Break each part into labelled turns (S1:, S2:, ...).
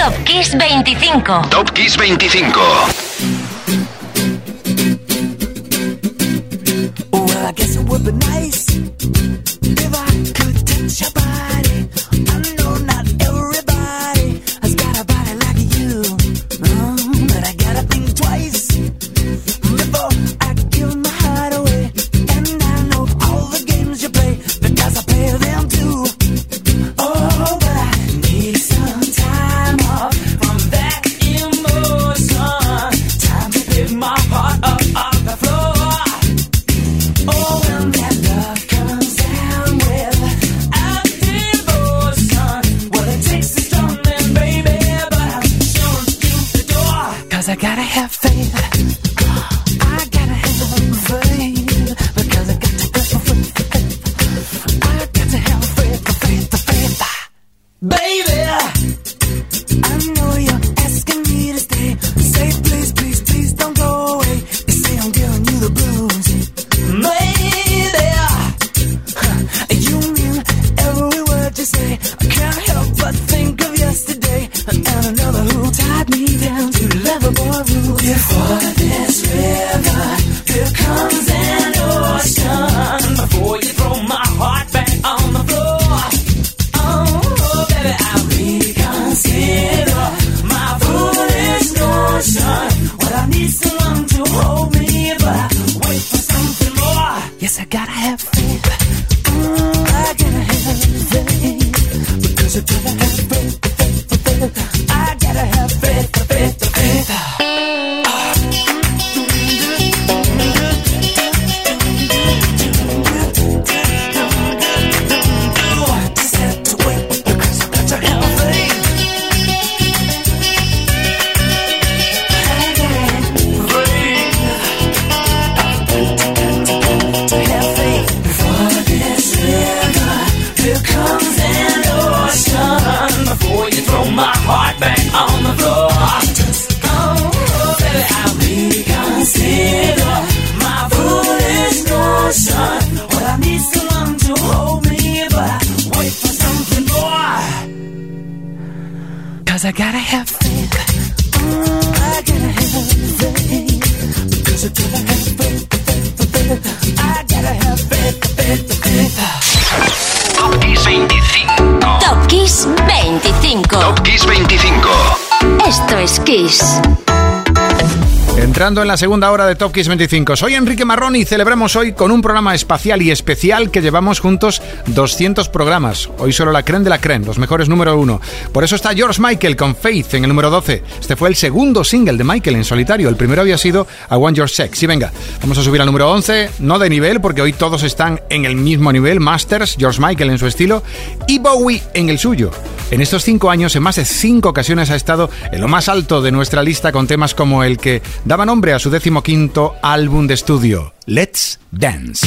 S1: Top Kiss 25.
S2: Top Kiss 25.
S3: Well, I guess it would be nice if I could touch your body.
S4: en la segunda hora de Top Kiss 25. Soy Enrique Marrón y celebramos hoy con un programa espacial y especial que llevamos juntos 200 programas. Hoy solo la creme de la creme, los mejores número uno. Por eso está George Michael con Faith en el número 12. Este fue el segundo single de Michael en solitario. El primero había sido I Want Your Sex. Y venga, vamos a subir al número 11, no de nivel, porque hoy todos están en el mismo nivel. Masters, George Michael en su estilo y Bowie en el suyo. En estos cinco años, en más de cinco ocasiones ha estado en lo más alto de nuestra lista con temas como el que daba nombre a su decimoquinto álbum de estudio, Let's Dance.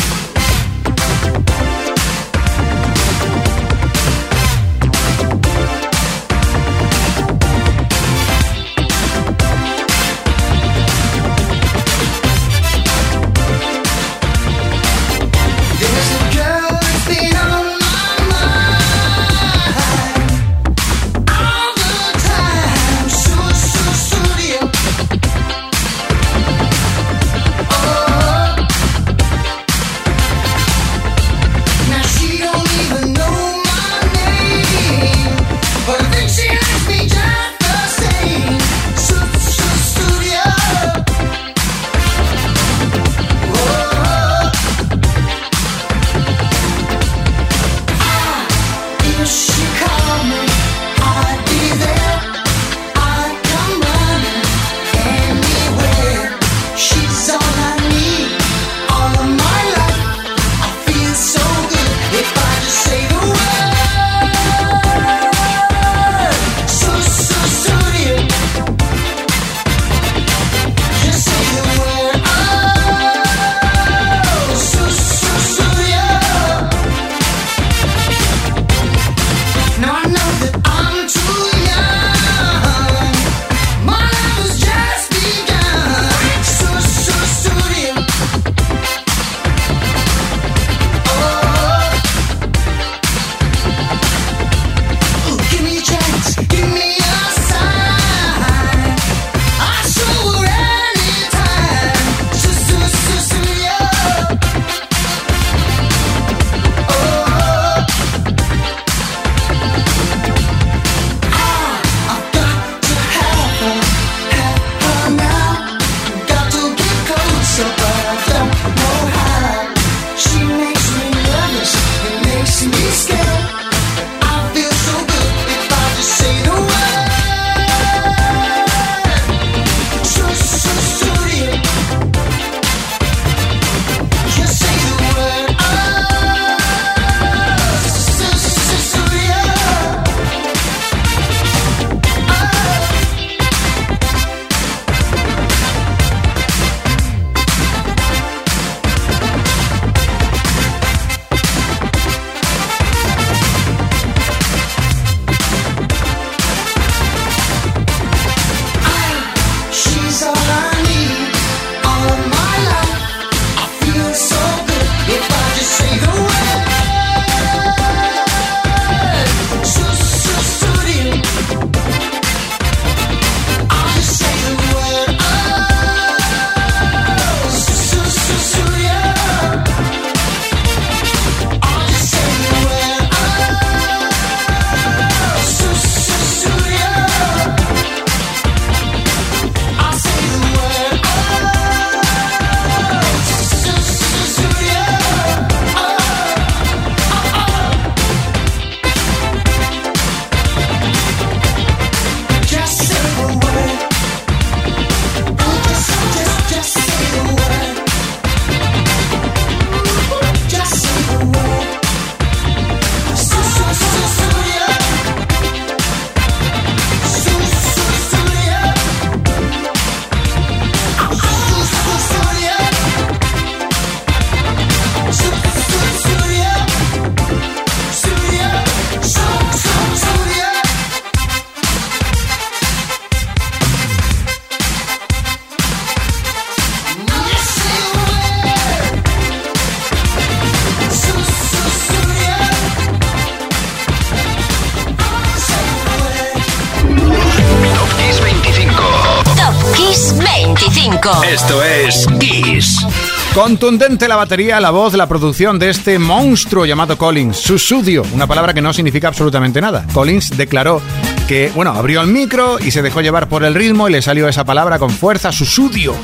S4: Contundente la batería, la voz, la producción de este monstruo llamado Collins. Susudio, una palabra que no significa absolutamente nada. Collins declaró que, bueno, abrió el micro y se dejó llevar por el ritmo y le salió esa palabra con fuerza, susudio.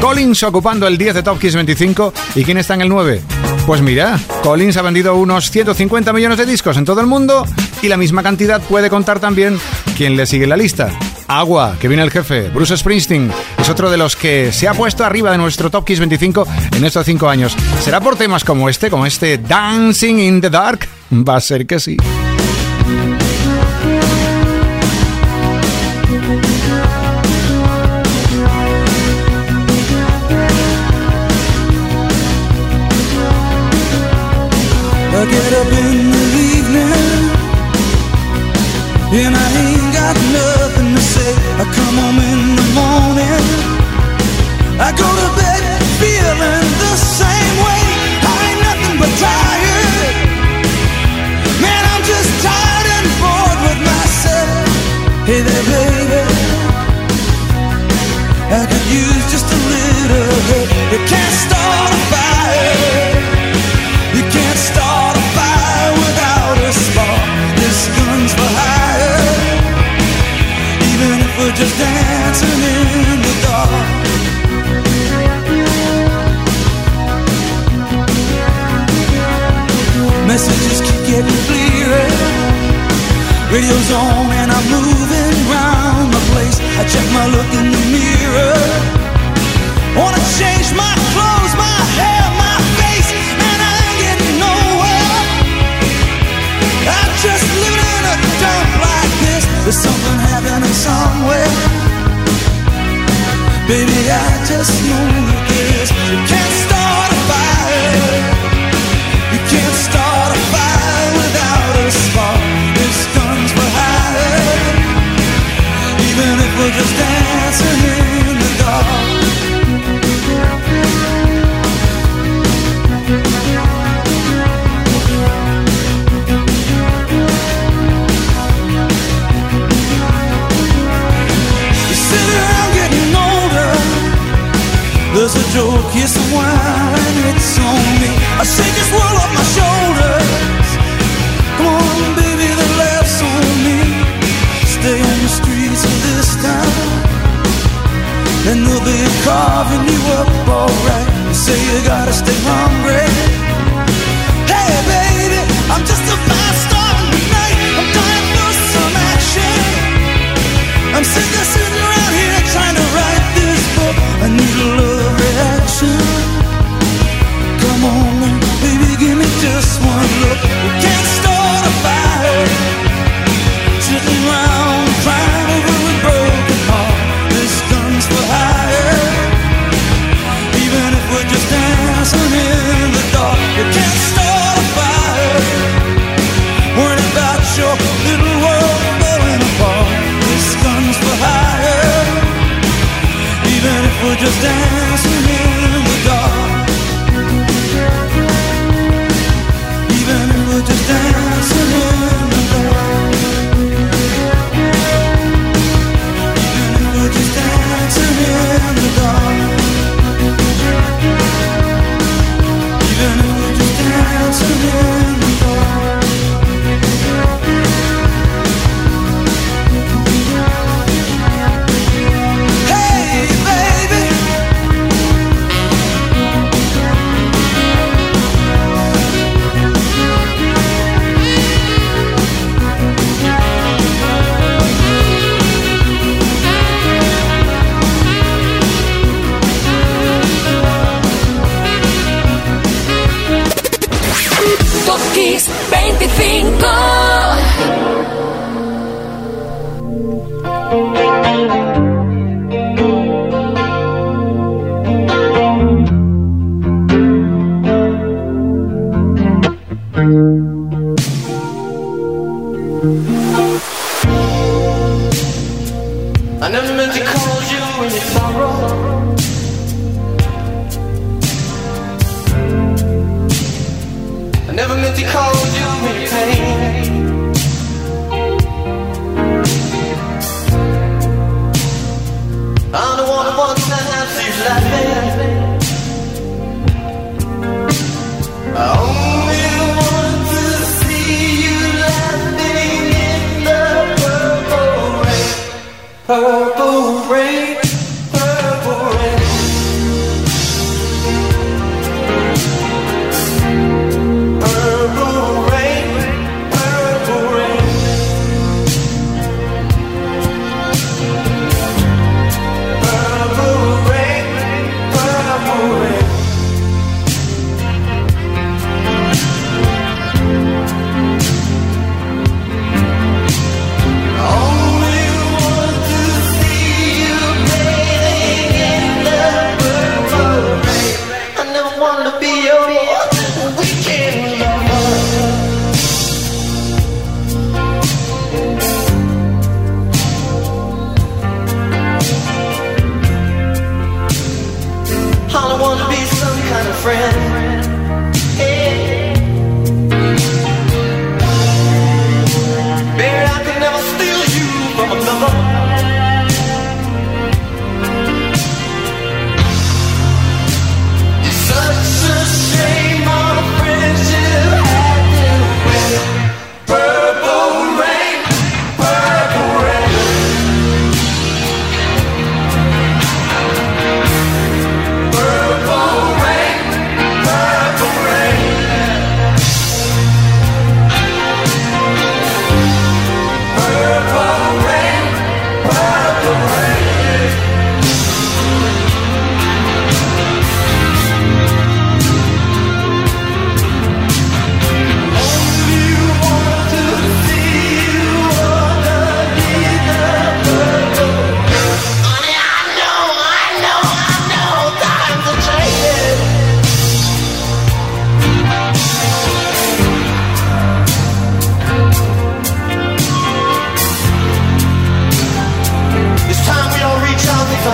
S4: Collins ocupando el 10 de Top Kiss 25. ¿Y quién está en el 9? Pues mira, Collins ha vendido unos 150 millones de discos en todo el mundo y la misma cantidad puede contar también quien le sigue en la lista. Agua, que viene el jefe, Bruce Springsteen, es otro de los que se ha puesto arriba de nuestro Top Kiss 25 en estos 5 años. ¿Será por temas como este, como este Dancing in the Dark? Va a ser que sí.
S5: Radio's on and I'm moving round the place. I check my look in the mirror. Wanna change my clothes, my hair, my face, and I ain't getting nowhere. I'm just living in a dump like this. There's something happening somewhere. Baby, I just know. You can't start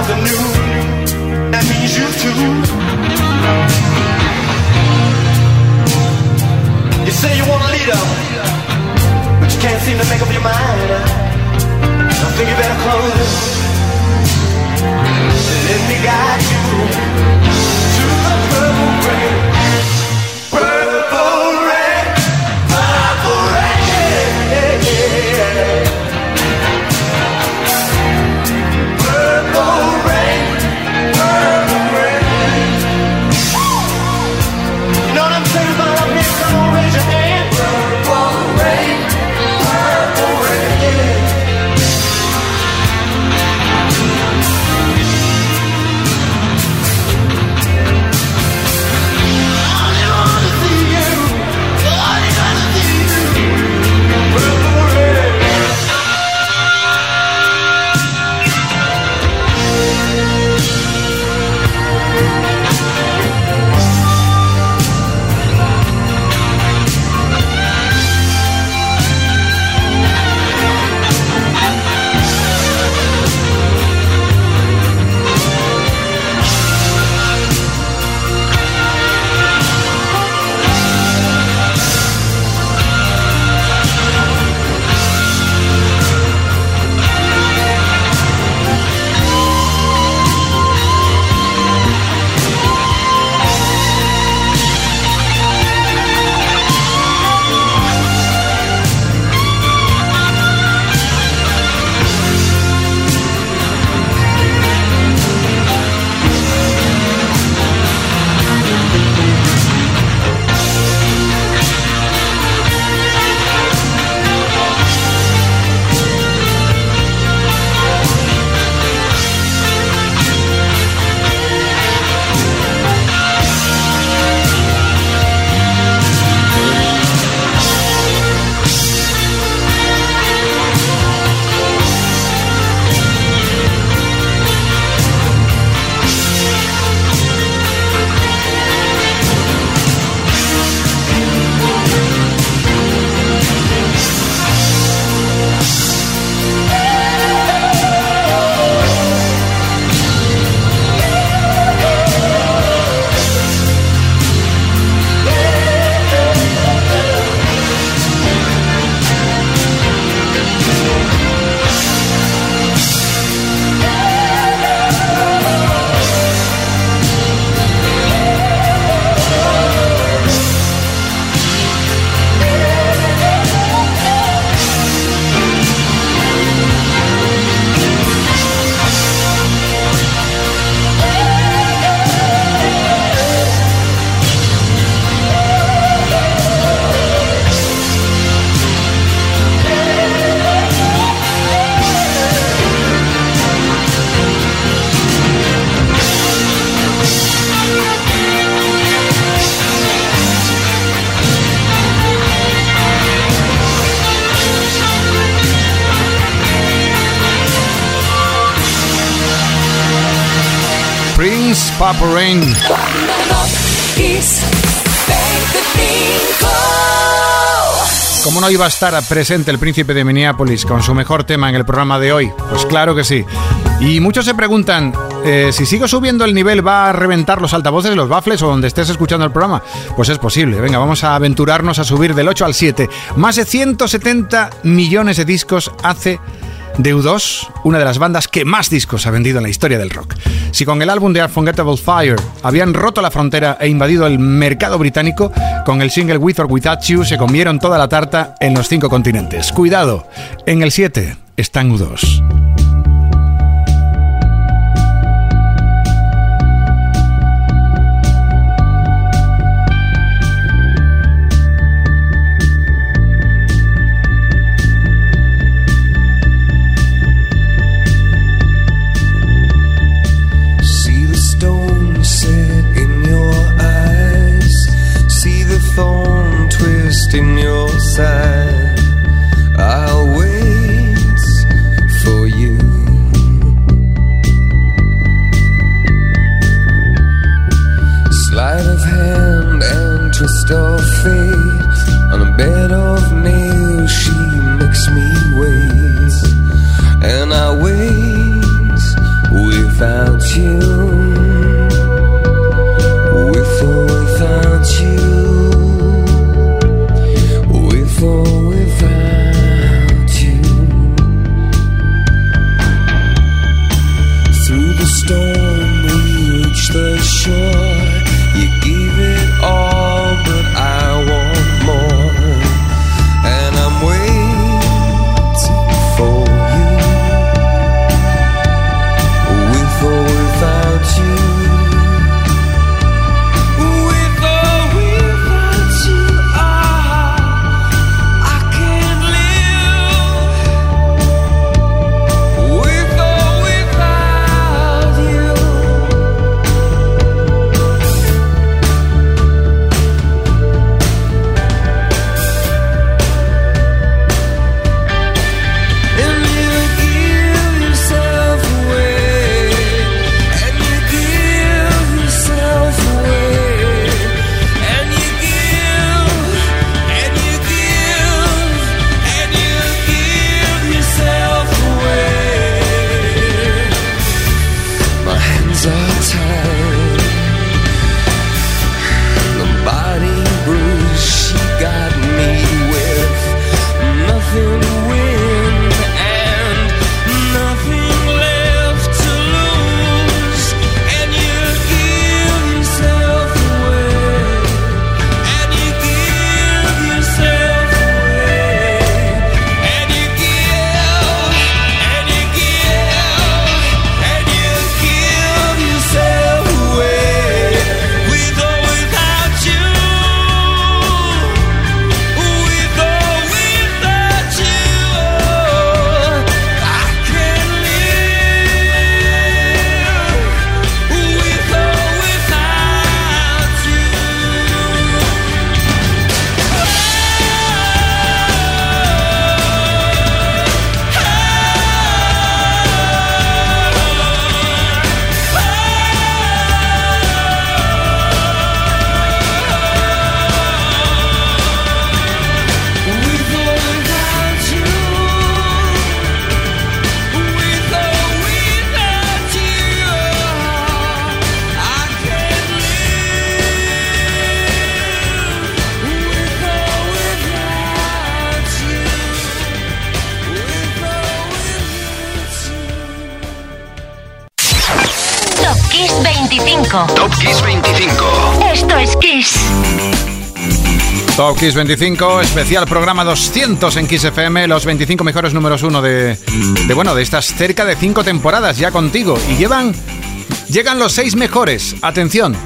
S5: something new. That means you too. You say you want a leader, but you can't seem to make up your
S6: mind.
S7: I think you better close. Let me guide you.
S4: Purple Rain.
S1: Kiss 25.
S4: ¿Cómo no iba a estar presente el príncipe de Minneapolis con su mejor tema en el programa de hoy? Pues claro que sí. Y muchos se preguntan, eh, si sigo subiendo el nivel, ¿va a reventar los altavoces, los baffles o donde estés escuchando el programa? Pues es posible. Venga, vamos a aventurarnos a subir del 8 al 7. Más de 170 millones de discos hace de U2, una de las bandas que más discos ha vendido en la historia del rock. Si con el álbum de Unforgettable Fire habían roto la frontera e invadido el mercado británico, con el single With or Without You se comieron toda la tarta en los cinco continentes. Cuidado, en el 7 están U2.
S8: Side.
S9: Kiss 25,
S4: especial programa 200 en Kiss FM, los 25 mejores números uno de, de, bueno, de estas cerca de 5 temporadas ya contigo. Y llevan, llegan los 6 mejores. Atención,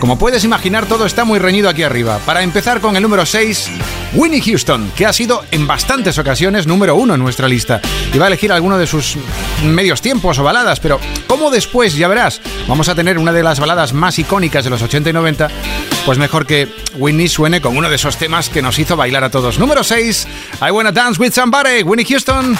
S4: como puedes imaginar, todo está muy reñido aquí arriba. Para empezar con el número 6, Winnie Houston, que ha sido en bastantes ocasiones número uno en nuestra lista. Y va a elegir alguno de sus medios tiempos o baladas, pero como después, ya verás, vamos a tener una de las baladas más icónicas de los 80 y 90, pues mejor que Winnie suene con uno de esos temas que nos hizo bailar a todos. Número 6, I Wanna Dance With Somebody, Winnie Houston.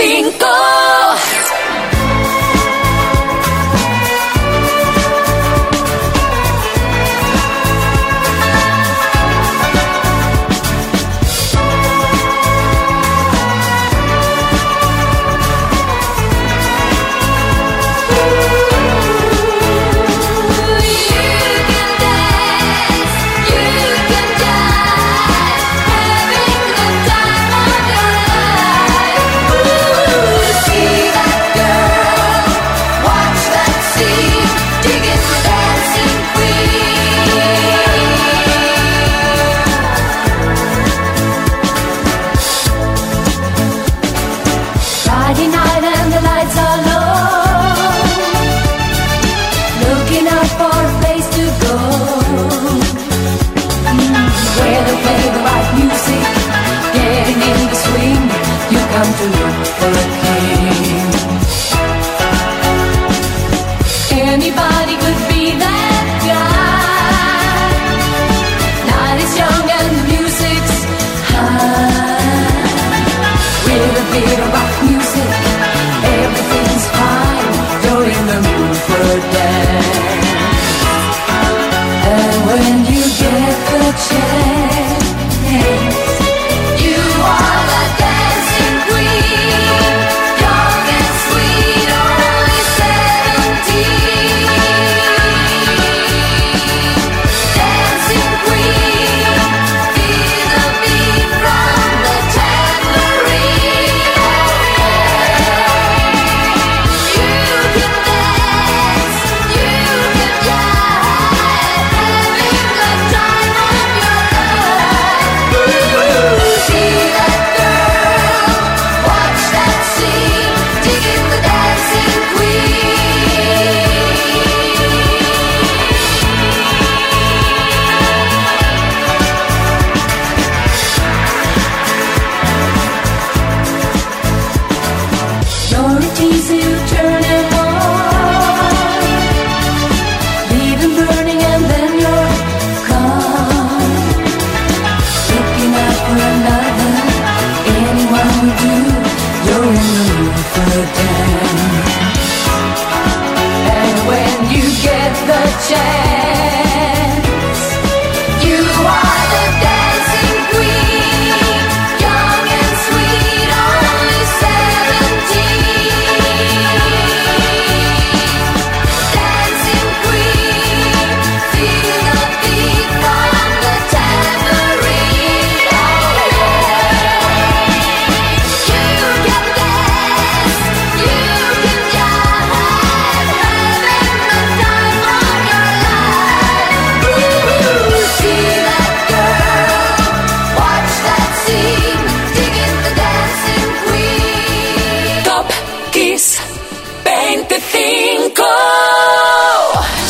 S10: 5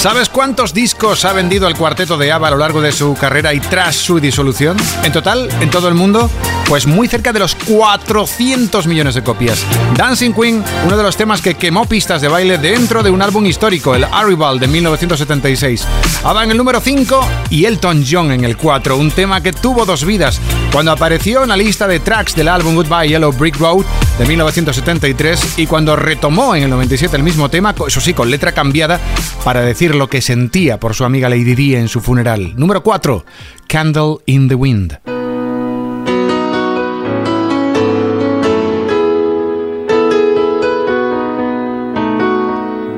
S4: ¿Sabes cuántos discos ha vendido el cuarteto de ABBA a lo largo de su carrera y tras su disolución? En total, en todo el mundo, pues muy cerca de los 400 millones de copias. Dancing Queen, uno de los temas que quemó pistas de baile dentro de un álbum histórico, el Arrival de 1976. ABBA en el número 5 y Elton John en el 4, un tema que tuvo dos vidas. Cuando apareció en la lista de tracks del álbum Goodbye Yellow Brick Road de 1973 y cuando retomó en el 97 el mismo tema, eso sí, con letra cambiada, para decir lo que sentía por su amiga Lady Di en su funeral. Número 4. Candle in the Wind.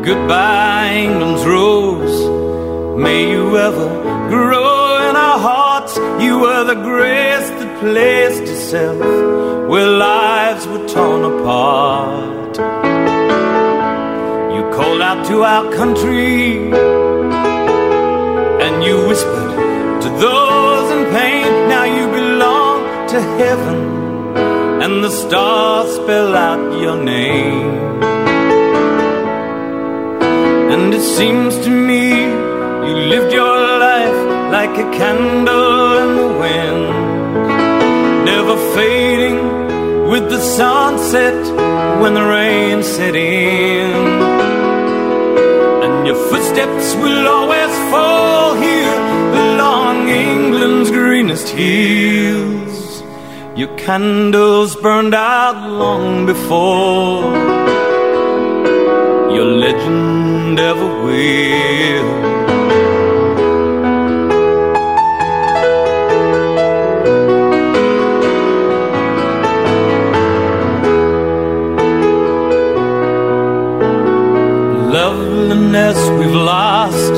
S11: Goodbye, England's rose. May you ever grow in our hearts. You were the grace that placed itself where lives were torn apart called out to our country and you whispered to those in pain, now you belong to heaven and the stars spell out your name. And it seems to me you lived your life like a candle in the wind, never fading with the sunset when the rain set in footsteps will always fall here along England's greenest hills. Your candles burned out long before your legend ever will. Loneliness we've lost,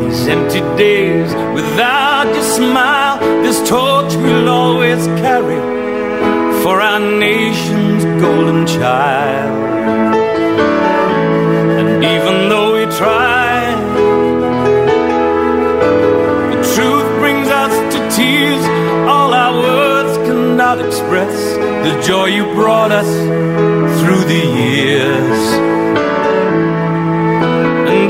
S11: these empty days without your smile, this torch we'll always carry for our nation's golden child. And even though we try, the truth brings us to tears. All our words cannot express the joy you brought us through the years.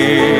S4: Deus.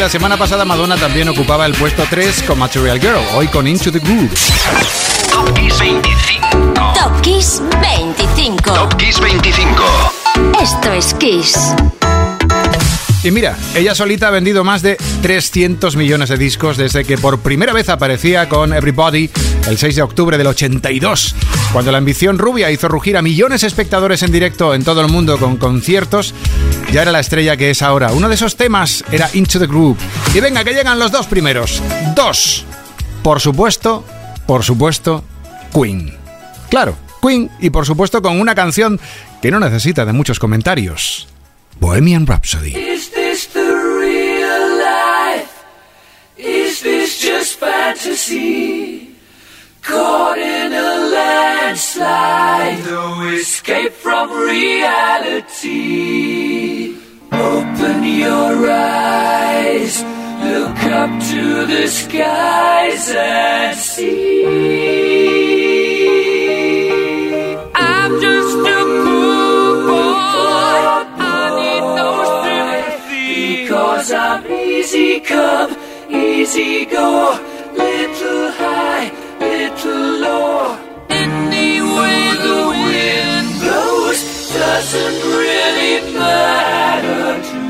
S4: La semana pasada Madonna también ocupaba el puesto 3 con Material Girl, hoy con Into the Groove.
S2: Top Kiss 25.
S9: Top Kiss 25.
S2: Top Kiss 25.
S9: Esto es Kiss.
S4: Y mira, ella solita ha vendido más de 300 millones de discos desde que por primera vez aparecía con Everybody el 6 de octubre del 82, cuando la ambición rubia hizo rugir a millones de espectadores en directo en todo el mundo con conciertos, ya era la estrella que es ahora. Uno de esos temas era Into the Groove. Y venga, que llegan los dos primeros. Dos. Por supuesto, por supuesto, Queen. Claro, Queen y por supuesto con una canción que no necesita de muchos comentarios. Bohemian Rhapsody.
S12: Is this the real life? Is this just fantasy? Escape from reality. Open your eyes, look up to the skies and see. I'm just a poor boy. I need no sympathy. Because I'm easy come, easy go. Little high, little low. Doesn't really matter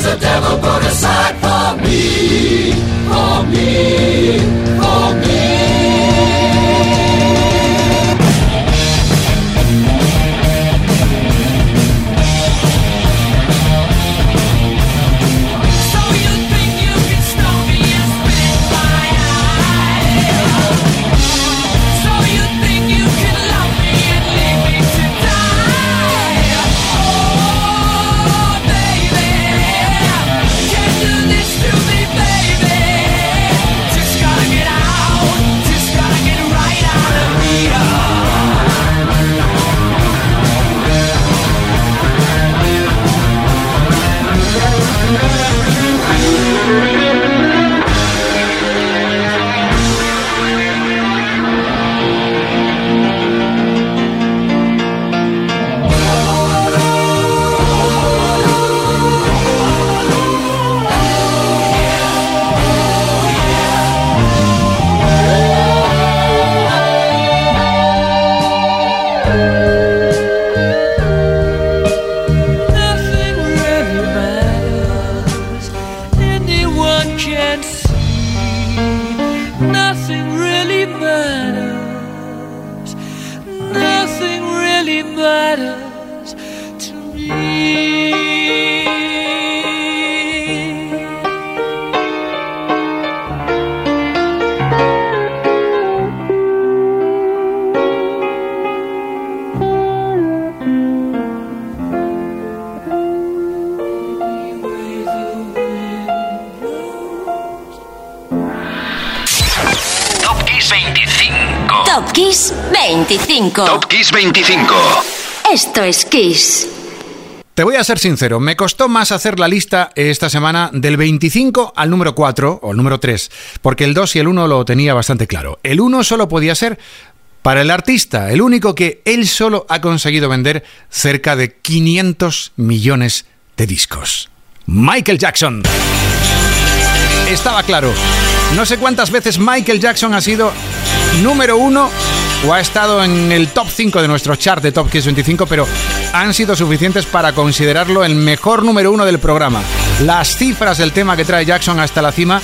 S12: has a devil put aside for me. For me. For me.
S9: 25.
S2: Top Kiss 25.
S9: Esto es Kiss.
S4: Te voy a ser sincero, me costó más hacer la lista esta semana del 25 al número 4 o el número 3, porque el 2 y el 1 lo tenía bastante claro. El 1 solo podía ser para el artista, el único que él solo ha conseguido vender cerca de 500 millones de discos. Michael Jackson. Estaba claro. No sé cuántas veces Michael Jackson ha sido número uno o ha estado en el top 5 de nuestro chart de Top Kiss 25, pero han sido suficientes para considerarlo el mejor número uno del programa. Las cifras del tema que trae Jackson hasta la cima,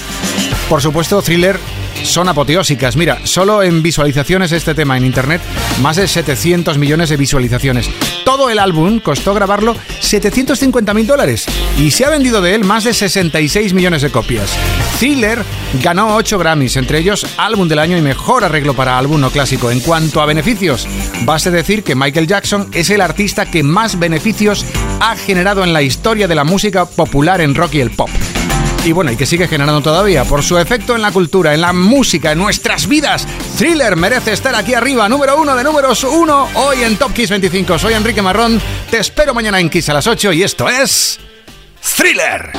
S4: por supuesto, thriller son apoteósicas. Mira, solo en visualizaciones este tema en internet, más de 700 millones de visualizaciones. Todo el álbum costó grabarlo 750 mil dólares y se ha vendido de él más de 66 millones de copias. Thriller ganó 8 Grammys, entre ellos álbum del año y mejor arreglo para álbum no clásico. En cuanto a beneficios, basta decir que Michael Jackson es el artista que más beneficios ha generado en la historia de la música popular en rock y el pop y bueno, y que sigue generando todavía por su efecto en la cultura, en la música, en nuestras vidas. Thriller merece estar aquí arriba, número uno de números uno, hoy en Top Kiss 25. Soy Enrique Marrón, te espero mañana en Kiss a las 8 y esto es Thriller.